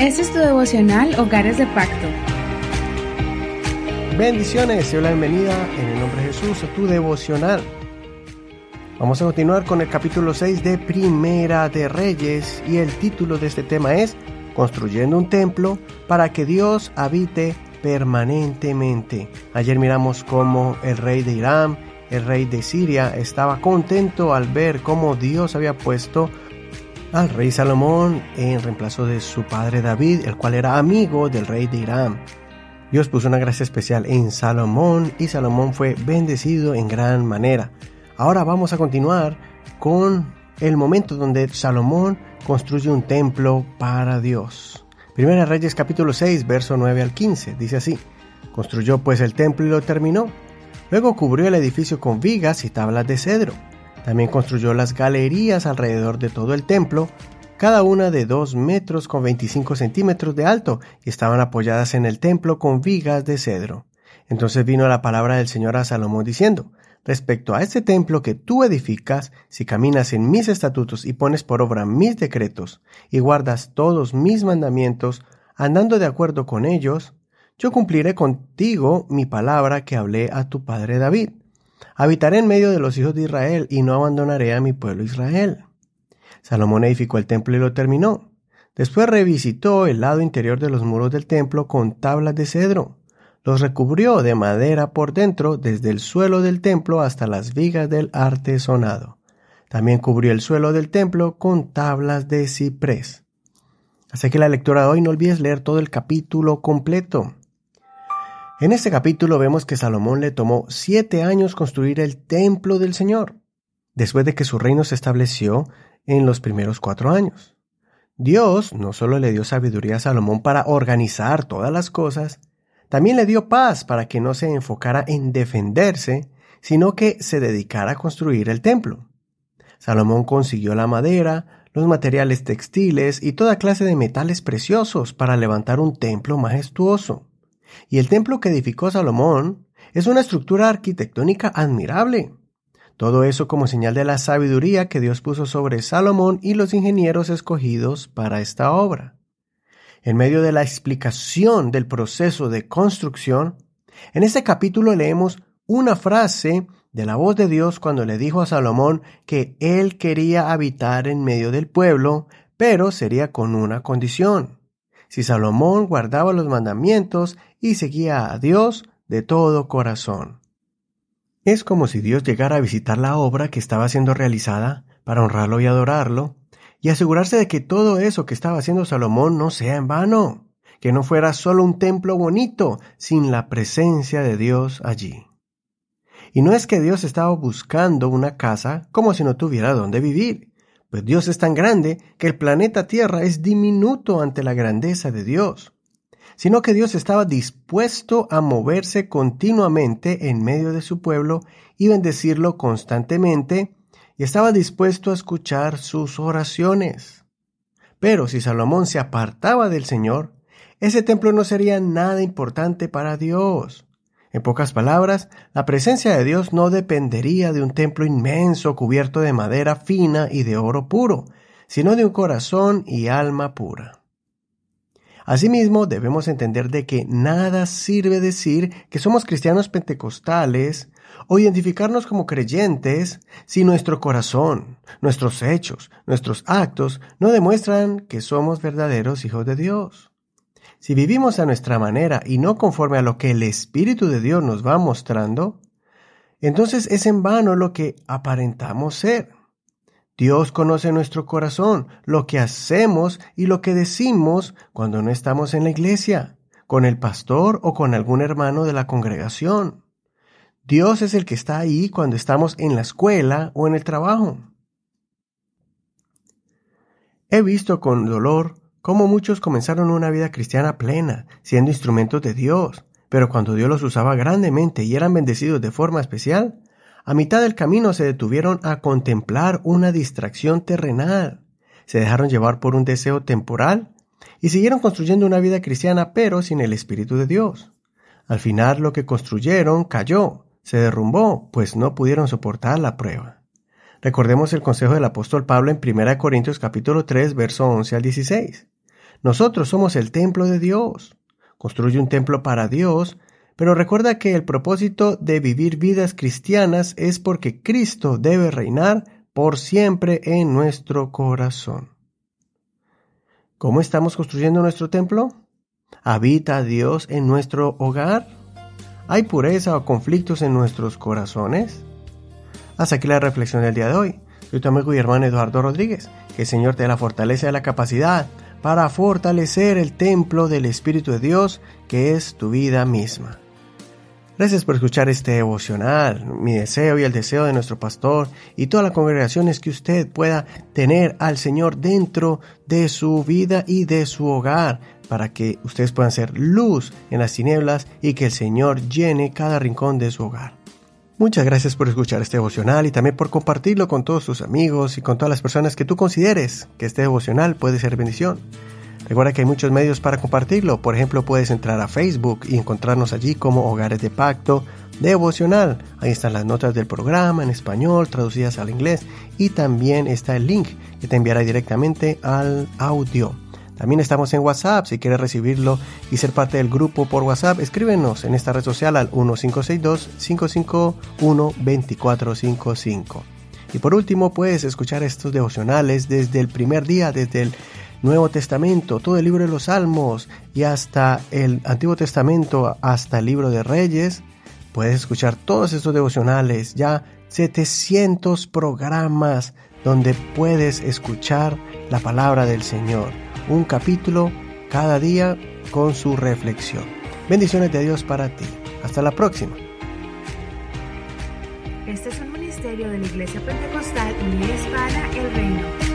Este es tu devocional Hogares de Pacto. Bendiciones, y la bienvenida en el nombre de Jesús a tu devocional. Vamos a continuar con el capítulo 6 de Primera de Reyes y el título de este tema es Construyendo un templo para que Dios habite permanentemente. Ayer miramos cómo el rey de Irán, el rey de Siria, estaba contento al ver cómo Dios había puesto al rey Salomón en reemplazo de su padre David, el cual era amigo del rey de Irán. Dios puso una gracia especial en Salomón y Salomón fue bendecido en gran manera. Ahora vamos a continuar con el momento donde Salomón construye un templo para Dios. Primera Reyes capítulo 6, verso 9 al 15, dice así, construyó pues el templo y lo terminó. Luego cubrió el edificio con vigas y tablas de cedro. También construyó las galerías alrededor de todo el templo, cada una de 2 metros con 25 centímetros de alto, y estaban apoyadas en el templo con vigas de cedro. Entonces vino la palabra del Señor a Salomón diciendo, Respecto a este templo que tú edificas, si caminas en mis estatutos y pones por obra mis decretos, y guardas todos mis mandamientos, andando de acuerdo con ellos, yo cumpliré contigo mi palabra que hablé a tu padre David. Habitaré en medio de los hijos de Israel y no abandonaré a mi pueblo Israel. Salomón edificó el templo y lo terminó. Después revisitó el lado interior de los muros del templo con tablas de cedro los recubrió de madera por dentro desde el suelo del templo hasta las vigas del artesonado. También cubrió el suelo del templo con tablas de ciprés. Así que la lectura de hoy no olvides leer todo el capítulo completo. En este capítulo vemos que Salomón le tomó siete años construir el templo del Señor, después de que su reino se estableció en los primeros cuatro años. Dios no solo le dio sabiduría a Salomón para organizar todas las cosas, también le dio paz para que no se enfocara en defenderse, sino que se dedicara a construir el templo. Salomón consiguió la madera, los materiales textiles y toda clase de metales preciosos para levantar un templo majestuoso. Y el templo que edificó Salomón es una estructura arquitectónica admirable. Todo eso como señal de la sabiduría que Dios puso sobre Salomón y los ingenieros escogidos para esta obra en medio de la explicación del proceso de construcción, en este capítulo leemos una frase de la voz de Dios cuando le dijo a Salomón que él quería habitar en medio del pueblo, pero sería con una condición. Si Salomón guardaba los mandamientos y seguía a Dios de todo corazón. Es como si Dios llegara a visitar la obra que estaba siendo realizada para honrarlo y adorarlo, y asegurarse de que todo eso que estaba haciendo Salomón no sea en vano, que no fuera solo un templo bonito sin la presencia de Dios allí. Y no es que Dios estaba buscando una casa como si no tuviera dónde vivir, pues Dios es tan grande que el planeta Tierra es diminuto ante la grandeza de Dios, sino que Dios estaba dispuesto a moverse continuamente en medio de su pueblo y bendecirlo constantemente y estaba dispuesto a escuchar sus oraciones. Pero si Salomón se apartaba del Señor, ese templo no sería nada importante para Dios. En pocas palabras, la presencia de Dios no dependería de un templo inmenso cubierto de madera fina y de oro puro, sino de un corazón y alma pura. Asimismo, debemos entender de que nada sirve decir que somos cristianos pentecostales o identificarnos como creyentes si nuestro corazón, nuestros hechos, nuestros actos no demuestran que somos verdaderos hijos de Dios. Si vivimos a nuestra manera y no conforme a lo que el Espíritu de Dios nos va mostrando, entonces es en vano lo que aparentamos ser. Dios conoce nuestro corazón, lo que hacemos y lo que decimos cuando no estamos en la iglesia, con el pastor o con algún hermano de la congregación. Dios es el que está ahí cuando estamos en la escuela o en el trabajo. He visto con dolor cómo muchos comenzaron una vida cristiana plena, siendo instrumentos de Dios, pero cuando Dios los usaba grandemente y eran bendecidos de forma especial, a mitad del camino se detuvieron a contemplar una distracción terrenal, se dejaron llevar por un deseo temporal y siguieron construyendo una vida cristiana pero sin el Espíritu de Dios. Al final lo que construyeron cayó se derrumbó, pues no pudieron soportar la prueba. Recordemos el consejo del apóstol Pablo en 1 Corintios capítulo 3, verso 11 al 16. Nosotros somos el templo de Dios. Construye un templo para Dios, pero recuerda que el propósito de vivir vidas cristianas es porque Cristo debe reinar por siempre en nuestro corazón. ¿Cómo estamos construyendo nuestro templo? ¿Habita Dios en nuestro hogar? ¿Hay pureza o conflictos en nuestros corazones? Hasta aquí la reflexión del día de hoy. Soy tu amigo y hermano Eduardo Rodríguez. Que el Señor te dé la fortaleza y la capacidad para fortalecer el templo del Espíritu de Dios que es tu vida misma. Gracias por escuchar este devocional. Mi deseo y el deseo de nuestro pastor y toda la congregación es que usted pueda tener al Señor dentro de su vida y de su hogar para que ustedes puedan ser luz en las tinieblas y que el Señor llene cada rincón de su hogar. Muchas gracias por escuchar este devocional y también por compartirlo con todos tus amigos y con todas las personas que tú consideres que este devocional puede ser bendición. Recuerda que hay muchos medios para compartirlo. Por ejemplo, puedes entrar a Facebook y encontrarnos allí como Hogares de Pacto Devocional. Ahí están las notas del programa en español traducidas al inglés y también está el link que te enviará directamente al audio. También estamos en WhatsApp. Si quieres recibirlo y ser parte del grupo por WhatsApp, escríbenos en esta red social al 1562-551-2455. Y por último, puedes escuchar estos devocionales desde el primer día, desde el Nuevo Testamento, todo el libro de los Salmos y hasta el Antiguo Testamento, hasta el libro de Reyes. Puedes escuchar todos estos devocionales, ya 700 programas donde puedes escuchar la palabra del Señor un capítulo cada día con su reflexión. Bendiciones de Dios para ti. Hasta la próxima. Este es un ministerio de la Iglesia Pentecostal Unida Hispana El Reino.